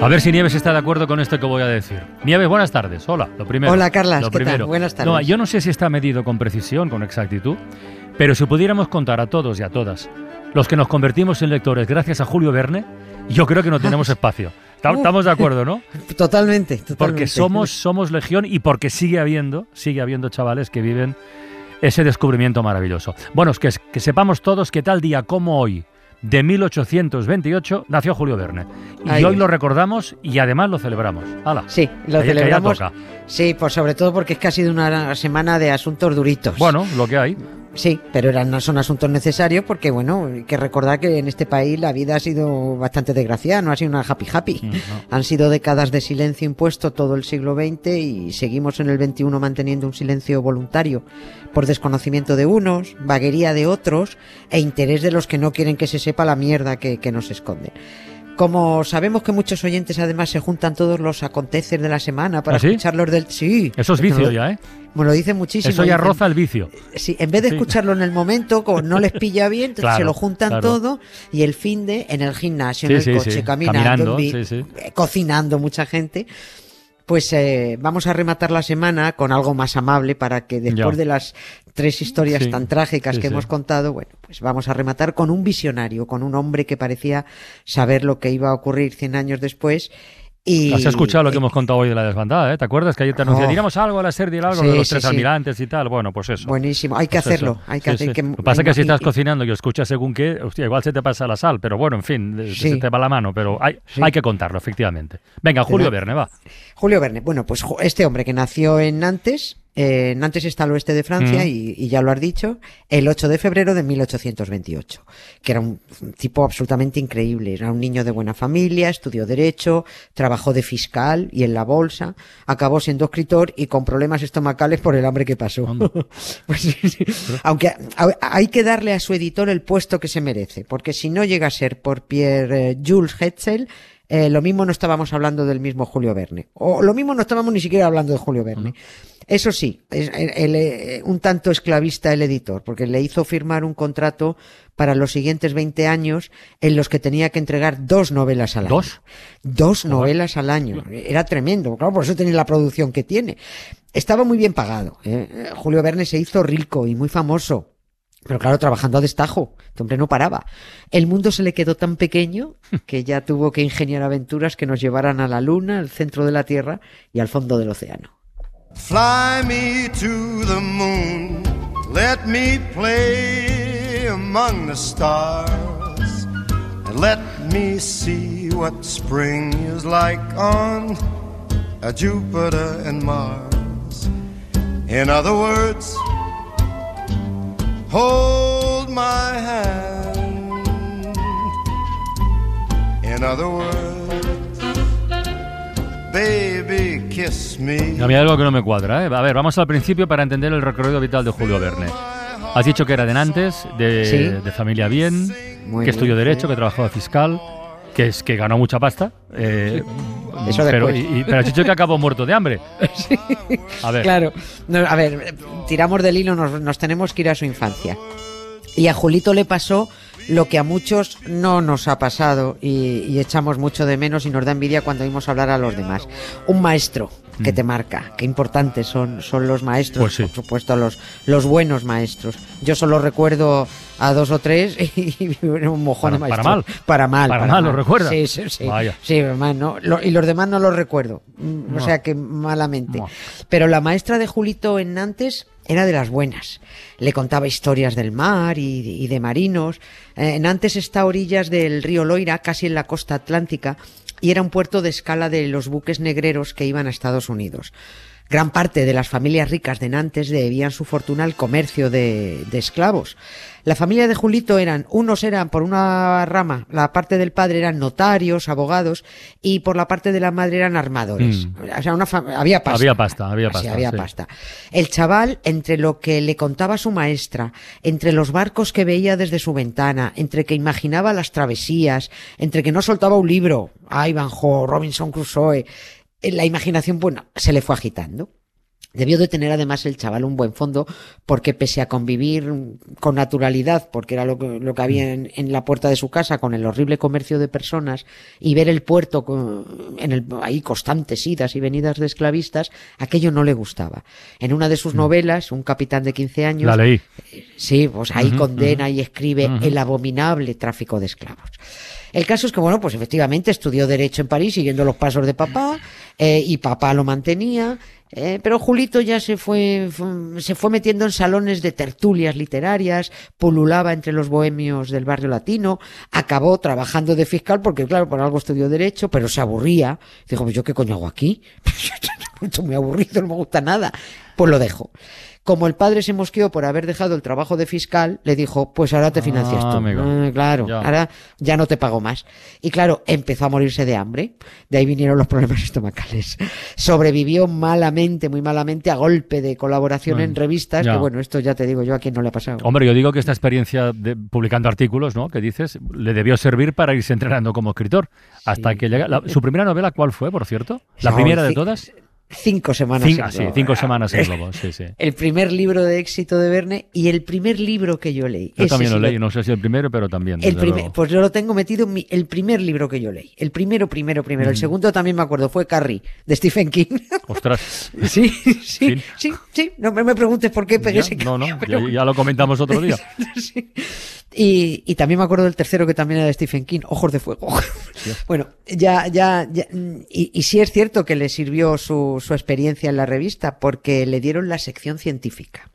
A ver si Nieves está de acuerdo con esto que voy a decir. Nieves, buenas tardes. Hola, lo primero. Hola, Carlas, Lo ¿qué tal? Buenas tardes. No, yo no sé si está medido con precisión, con exactitud, pero si pudiéramos contar a todos y a todas los que nos convertimos en lectores gracias a Julio Verne, yo creo que no tenemos espacio. Estamos de acuerdo, ¿no? Totalmente, totalmente. Porque somos, somos legión y porque sigue habiendo, sigue habiendo chavales que viven ese descubrimiento maravilloso. Bueno, es que, que sepamos todos que tal día como hoy, de 1828, nació Julio Verne. Y Ahí hoy es. lo recordamos y además lo celebramos. ¡Hala! Sí, lo celebramos. Sí, pues sobre todo porque es que ha sido una semana de asuntos duritos. Bueno, lo que hay. Sí, pero eran, son asuntos necesarios porque, bueno, hay que recordar que en este país la vida ha sido bastante desgraciada, no ha sido una happy happy. No. Han sido décadas de silencio impuesto todo el siglo XX y seguimos en el XXI manteniendo un silencio voluntario por desconocimiento de unos, vaguería de otros e interés de los que no quieren que se sepa la mierda que, que nos esconden. Como sabemos que muchos oyentes además se juntan todos los aconteces de la semana para ¿Ah, sí? escucharlos del... Sí. Eso es vicio ya, ¿eh? Me lo dicen muchísimo. Eso ya dicen, roza el vicio. Sí, en vez de Sí. escucharlo en el momento, como no les pilla bien, entonces Claro, se lo juntan claro. todo y el fin de en el gimnasio, en el sí, coche, caminando, eh, cocinando mucha gente. Pues eh, vamos a rematar la semana con algo más amable para que después Ya. de las tres historias tan trágicas que hemos contado, bueno, pues vamos a rematar con un visionario, con un hombre que parecía saber lo que iba a ocurrir 100 años después. Y, Has escuchado lo que hemos contado hoy de la desbandada, ¿eh? ¿Te acuerdas que ayer te anuncié? Oh. Diremos algo a la serie, algo Sí, de los sí, tres sí. almirantes y tal. Bueno, pues eso. Buenísimo, hay que Pues hacerlo, eso. hay que hacer que Lo que pasa es que si estás cocinando y escuchas según qué, hostia, igual se te pasa la sal, pero bueno, en fin, se te va la mano, pero hay, hay que contarlo, efectivamente. Venga, Julio Verne, va. Julio Verne, bueno, pues este hombre que nació en Nantes, eh, Nantes está al oeste de Francia Mm. y, y ya lo has dicho, el 8 de febrero de 1828, que era un, un tipo absolutamente increíble, era un niño de buena familia, estudió derecho, trabajó de fiscal y en la bolsa, acabó siendo escritor y con problemas estomacales por el hambre que pasó. Pues sí. Aunque a- hay que darle a su editor el puesto que se merece, porque si no llega a ser por Pierre eh, Jules Hetzel, eh, lo mismo no estábamos hablando del mismo Julio Verne. O lo mismo no estábamos ni siquiera hablando de Julio Verne. Eso sí, es el- el, eh, un tanto esclavista el editor, porque le hizo firmar un contrato para los siguientes 20 años en los que tenía que entregar dos novelas al año. ¿Dos? Dos novelas al año. Era tremendo, claro, por eso tiene la producción que tiene. Estaba muy bien pagado. ¿eh? Julio Verne se hizo rico y muy famoso. Pero claro, trabajando a destajo. Este hombre no paraba. El mundo se le quedó tan pequeño que ya tuvo que ingeniar aventuras que nos llevaran a la luna, al centro de la Tierra y al fondo del océano. Fly me to the moon, let me play among the stars, and let me see what spring is like on uh, Jupiter and Mars. In other words, hold my hand. In other words, baby, kiss me. A mí hay algo que no me cuadra, ¿eh? A ver, vamos al principio para entender el recorrido vital de Julio Verne. Has dicho que era de Nantes, de, Sí. de familia bien, Muy que estudió bien, Derecho, sí. que trabajó de fiscal, que es que ganó mucha pasta. eh, Eso pero, y- pero has dicho que acabó muerto de hambre. A ver, Claro. No, a ver, tiramos del hilo, nos, nos tenemos que ir a su infancia. Y a Julito le pasó lo que a muchos no nos ha pasado y, y echamos mucho de menos y nos da envidia cuando oímos hablar a los demás. Un maestro que te marca, qué importantes son, son los maestros, Mm. Pues sí. por supuesto, los, los buenos maestros. Yo solo recuerdo a dos o tres y un mojón Para- de para maestro. mal. Para mal. Para mal, ¿lo recuerdas? Sí, sí, sí. Vaya. Sí, además, no, lo- y los demás no los recuerdo. Mm, O No. sea que malamente. No. Pero la maestra de Julito en Nantes era de las buenas. Le contaba historias del mar y, y de marinos. Eh, Nantes está a orillas del río Loira, casi en la costa atlántica, y era un puerto de escala de los buques negreros que iban a Estados Unidos. Gran parte de las familias ricas de Nantes debían su fortuna al comercio de, de esclavos. La familia de Julito eran, unos eran por una rama, la parte del padre eran notarios, abogados, y por la parte de la madre eran armadores. Mm. O sea, una había pasta. Había pasta, había pasta, había sí. pasta. El chaval, entre lo que le contaba su maestra, entre los barcos que veía desde su ventana, entre que imaginaba las travesías, entre que no soltaba un libro, Ivanhoe, Robinson Crusoe, la imaginación, bueno, se le fue agitando. Debió de tener además el chaval un buen fondo porque pese a convivir con naturalidad, porque era lo que, lo que había en, en la puerta de su casa con el horrible comercio de personas y ver el puerto con- en el, ahí constantes idas y venidas de esclavistas, aquello no le gustaba. En una de sus novelas, un capitán de 15 años, La leí. Sí, pues ahí condena y escribe el abominable tráfico de esclavos. El caso es que, bueno, pues efectivamente estudió Derecho en París siguiendo los pasos de papá, eh, y papá lo mantenía, eh, pero Julito ya se fue, fu- se fue metiendo en salones de tertulias literarias, pululaba entre los bohemios del barrio latino, acabó trabajando de fiscal porque, claro, por algo estudió Derecho, pero se aburría. Dijo, pues yo qué coño hago aquí? Esto muy aburrido, no me gusta nada. Pues lo dejo. Como el padre se mosqueó por haber dejado el trabajo de fiscal, le dijo, pues ahora te financias Ah, tú. amigo. Ah, claro, Ya. ahora ya no te pago más. Y claro, empezó a morirse de hambre. De ahí vinieron los problemas estomacales. Sobrevivió malamente, muy malamente, a golpe de colaboración en revistas, ya. que bueno, esto ya te digo yo a quién no le ha pasado. Hombre, yo digo que esta experiencia de publicando artículos, ¿no? Que dices, le debió servir para irse entrenando como escritor. Hasta Sí. que llega. la- ¿Su primera novela cuál fue, por cierto? ¿La No, primera de todas? Cinco semanas. Cin- en sí, cinco semanas en Globo, sí, sí. El primer libro de éxito de Verne y el primer libro que yo leí. Yo Ese también sí lo leí, no sé si el primero, pero también. El primer, pues yo lo tengo metido en mi- el primer libro que yo leí. El primero, primero, primero. Mm. El segundo también me acuerdo, fue Carrie, de Stephen King. Ostras. sí, sí, sí, sí. No me, preguntes por qué pegué Ya, ese no, no, ya, ya lo comentamos otro día. Sí. Y, y también me acuerdo del tercero que también era de Stephen King, Ojos de Fuego. bueno, ya, ya, ya, y, y sí es cierto que le sirvió su, su experiencia en la revista porque le dieron la sección científica.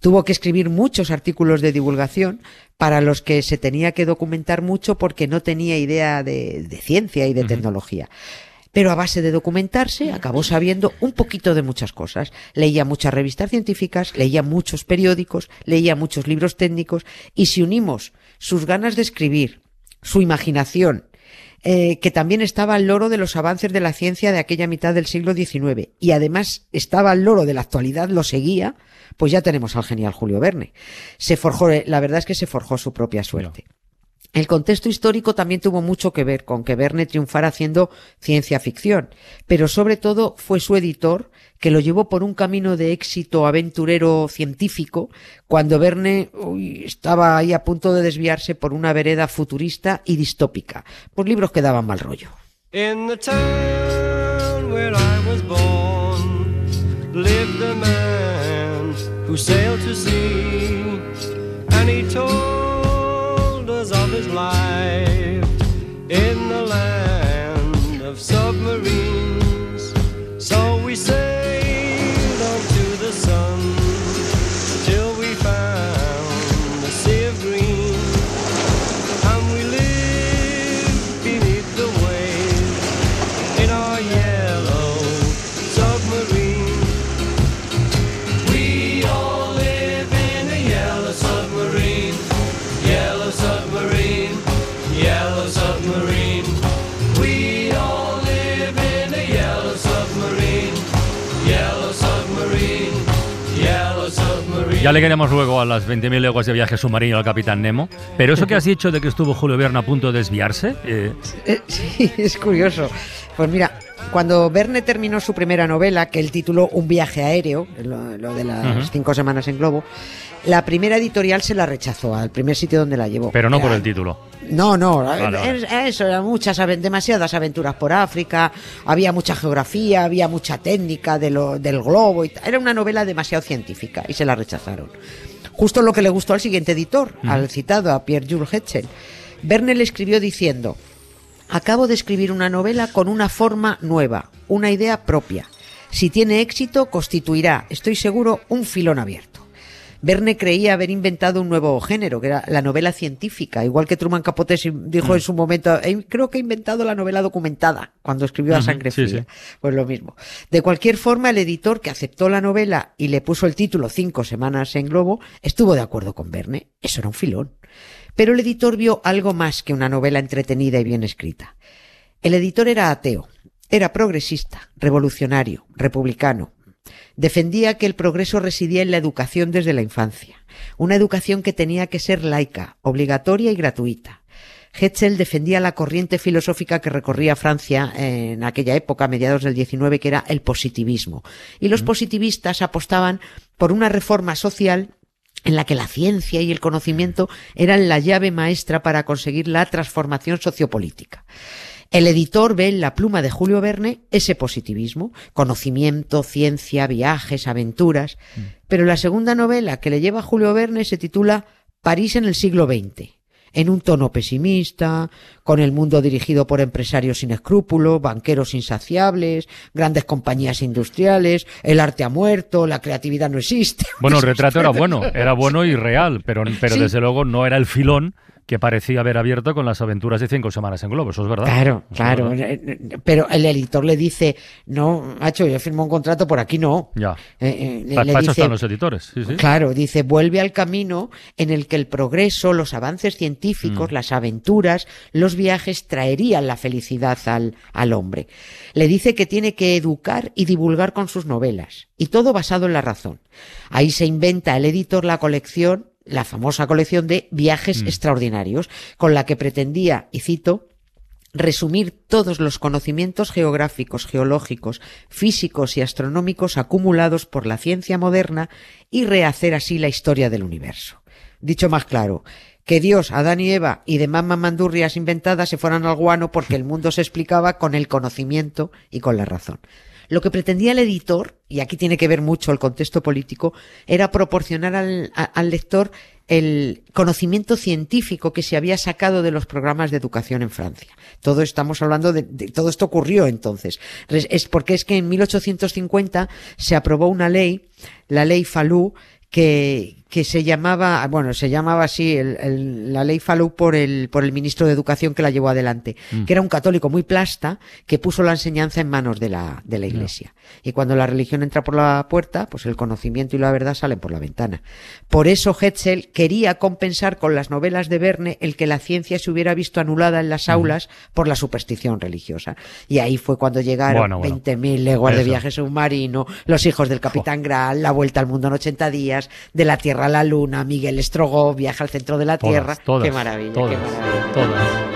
Tuvo que escribir muchos artículos de divulgación para los que se tenía que documentar mucho porque no tenía idea de, de ciencia y de tecnología. Pero a base de documentarse acabó sabiendo un poquito de muchas cosas. Leía muchas revistas científicas, leía muchos periódicos, leía muchos libros técnicos y si unimos sus ganas de escribir, su imaginación, eh, que también estaba al loro de los avances de la ciencia de aquella mitad del siglo XIX y además estaba al loro de la actualidad, lo seguía, pues ya tenemos al genial Julio Verne. Se forjó, eh, la verdad es que se forjó su propia suerte. El contexto histórico también tuvo mucho que ver con que Verne triunfara haciendo ciencia ficción, pero sobre todo fue su editor que lo llevó por un camino de éxito aventurero científico cuando Verne estaba ahí a punto de desviarse por una vereda futurista y distópica, por libros que daban mal rollo. His life in Ya le queremos luego a las 20.000 leguas de viaje submarino al Capitán Nemo. Pero eso que has dicho de que estuvo Julio Verne a punto de desviarse, eh, Eh, Sí, es curioso. Pues mira, cuando Verne terminó su primera novela, que él tituló Un viaje aéreo, lo, lo de las cinco semanas en globo, la primera editorial se la rechazó al primer sitio donde la llevó. pero no por el título. No, no, Vale, vale. es- eso, eran muchas, demasiadas aventuras por África, había mucha geografía, había mucha técnica de lo, del globo, y era una novela demasiado científica y se la rechazaron. Justo lo que le gustó al siguiente editor, al citado, a Pierre-Jules Hetzel. Verne le escribió diciendo, acabo de escribir una novela con una forma nueva, una idea propia. Si tiene éxito, constituirá, estoy seguro, un filón abierto. Verne creía haber inventado un nuevo género, que era la novela científica, igual que Truman Capote dijo Mm. en su momento, "Eh, creo que he inventado la novela documentada, cuando escribió A Sangre sí, Fría. sí. Pues lo mismo. De cualquier forma, el editor que aceptó la novela y le puso el título Cinco semanas en Globo, estuvo de acuerdo con Verne. Eso era un filón. Pero el editor vio algo más que una novela entretenida y bien escrita. El editor era ateo, era progresista, revolucionario, republicano. Defendía que el progreso residía en la educación desde la infancia, una educación que tenía que ser laica, obligatoria y gratuita. Hetzel defendía la corriente filosófica que recorría Francia en aquella época, a mediados del XIX, que era el positivismo. Y los positivistas apostaban por una reforma social en la que la ciencia y el conocimiento eran la llave maestra para conseguir la transformación sociopolítica. El editor ve en la pluma de Julio Verne ese positivismo, conocimiento, ciencia, viajes, aventuras, pero la segunda novela que le lleva a Julio Verne se titula París en el siglo XX, en un tono pesimista, con el mundo dirigido por empresarios sin escrúpulos, banqueros insaciables, grandes compañías industriales, el arte ha muerto, la creatividad no existe. Bueno, el retrato era bueno, era bueno y real, pero, pero Sí. desde luego no era el filón que parecía haber abierto con las aventuras de cinco semanas en Globo, eso es verdad. Claro, es claro. verdad. eh, eh, Pero el editor le dice, no, macho, yo firmo un contrato por aquí, no. Ya. Eh, eh, le- dice- están los editores, sí, sí. Claro, dice, vuelve al camino en el que el progreso, los avances Mm. científicos, las aventuras, los viajes traerían la felicidad al, al hombre. Le dice que tiene que educar y divulgar con sus novelas, y todo basado en la razón. Ahí se inventa el editor la colección, la famosa colección de viajes Mm. extraordinarios, con la que pretendía, y cito, resumir todos los conocimientos geográficos, geológicos, físicos y astronómicos acumulados por la ciencia moderna y rehacer así la historia del universo. Dicho más claro, que Dios, Adán y Eva y demás mamandurrias inventadas se fueran al guano porque el mundo se explicaba con el conocimiento y con la razón. Lo que pretendía el editor, y aquí tiene que ver mucho el contexto político, era proporcionar al, lector el conocimiento científico que se había sacado de los programas de educación en Francia. Todo estamos hablando de, todo esto ocurrió entonces. Es porque es que en 1850 se aprobó una ley, la ley Falú, que, que se llamaba, bueno, se llamaba así el- el- la ley Falú por el, por el ministro de Educación que la llevó adelante, que era un católico muy plasta que puso la enseñanza en manos de la, de la iglesia. Y cuando la religión entra por la puerta, pues el conocimiento y la verdad salen por la ventana. Por eso Hetzel quería compensar con las novelas de Verne el que la ciencia se hubiera visto anulada en las aulas por la superstición religiosa. Y ahí fue cuando llegaron Bueno, bueno. 20.000 leguas de viaje submarino, Los hijos del Capitán Graal, La vuelta al mundo en 80 días, De la Tierra a la Luna, Miguel Estrogoff, Viaja al centro de la Todas, Tierra. todas, qué maravilla, todas, qué maravilla. todas.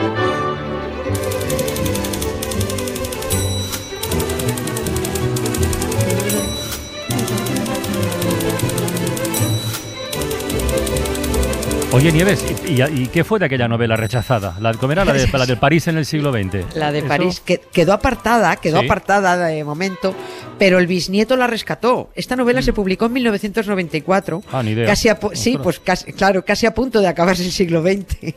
Oye, Nieves, ¿y, qué fue de aquella novela rechazada? La, ¿Cómo era? La de, la de París en el siglo XX. La de ¿Eso? París que, quedó apartada, quedó Sí. apartada de momento, pero el bisnieto la rescató. Esta novela se publicó en 1994. Mm. Ah, ni idea. Casi a sí, pues casi, claro, casi a punto de acabarse el siglo XX.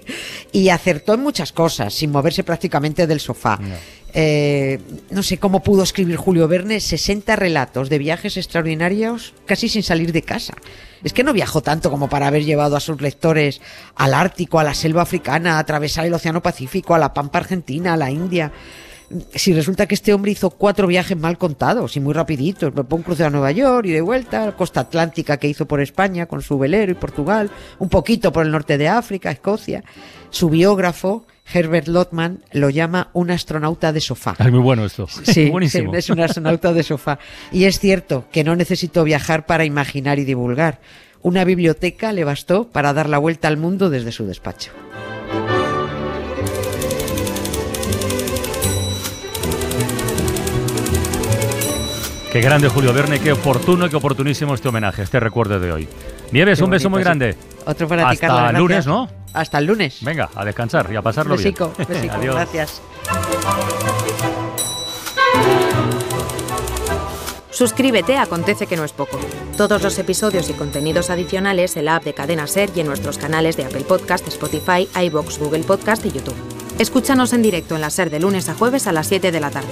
Y acertó en muchas cosas, sin moverse prácticamente del sofá. Ya. Eh, no sé cómo pudo escribir Julio Verne 60 relatos de viajes extraordinarios casi sin salir de casa. Es que no viajó tanto como para haber llevado a sus lectores al Ártico, a la selva africana, a atravesar el Océano Pacífico, a la Pampa Argentina, a la India. Si resulta que este hombre hizo cuatro viajes mal contados y muy rapiditos, un crucero a Nueva York y de vuelta, costa atlántica que hizo por España con su velero y Portugal, un poquito por el norte de África, Escocia. Su biógrafo, Herbert Lotman, lo llama un astronauta de sofá. Es muy bueno esto. Sí, Buenísimo. sí, es un astronauta de sofá. Y es cierto que no necesitó viajar para imaginar y divulgar. Una biblioteca le bastó para dar la vuelta al mundo desde su despacho. Qué grande Julio Verne, qué oportuno y qué oportunísimo este homenaje, este recuerdo de hoy. Nieves, Qué un beso muy grande. sí. Otro para ti, Hasta Carla, gracias. lunes, ¿no? Hasta el lunes. Venga, a descansar y a pasarlo bien. Besico, besico. Adiós. Gracias. Suscríbete a Acontece que no es poco. Todos los episodios y contenidos adicionales en la app de Cadena Ser y en nuestros canales de Apple Podcast, Spotify, iBox, Google Podcast y YouTube. Escúchanos en directo en la Ser de lunes a jueves a las 7 de la tarde.